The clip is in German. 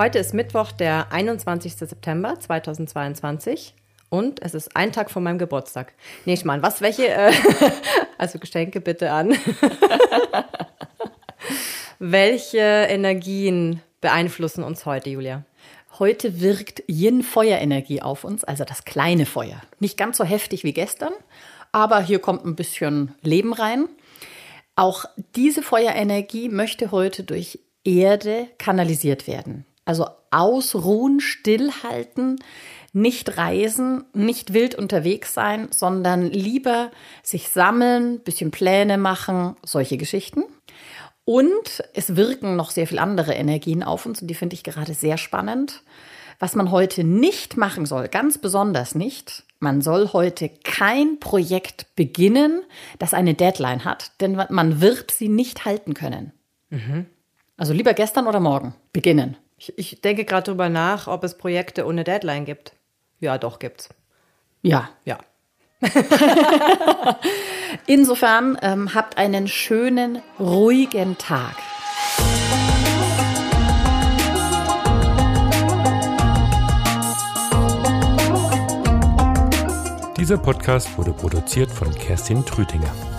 Heute ist Mittwoch, der 21. September 2022 und es ist ein Tag vor meinem Geburtstag. Nee, ich meine, was, welche, äh, also Geschenke bitte an. welche Energien beeinflussen uns heute, Julia? Heute wirkt Yin-Feuerenergie auf uns, also das kleine Feuer. Nicht ganz so heftig wie gestern, aber hier kommt ein bisschen Leben rein. Auch diese Feuerenergie möchte heute durch Erde kanalisiert werden. Also ausruhen, stillhalten, nicht reisen, nicht wild unterwegs sein, sondern lieber sich sammeln, bisschen Pläne machen, solche Geschichten. Und es wirken noch sehr viele andere Energien auf uns und die finde ich gerade sehr spannend. Was man heute nicht machen soll, ganz besonders nicht, man soll heute kein Projekt beginnen, das eine Deadline hat, denn man wird sie nicht halten können. Mhm. Also lieber gestern oder morgen beginnen. Ich, ich denke gerade darüber nach, ob es Projekte ohne Deadline gibt. Ja, doch gibt's. Ja. Ja. Insofern ähm, habt einen schönen, ruhigen Tag. Dieser Podcast wurde produziert von Kerstin Trütinger.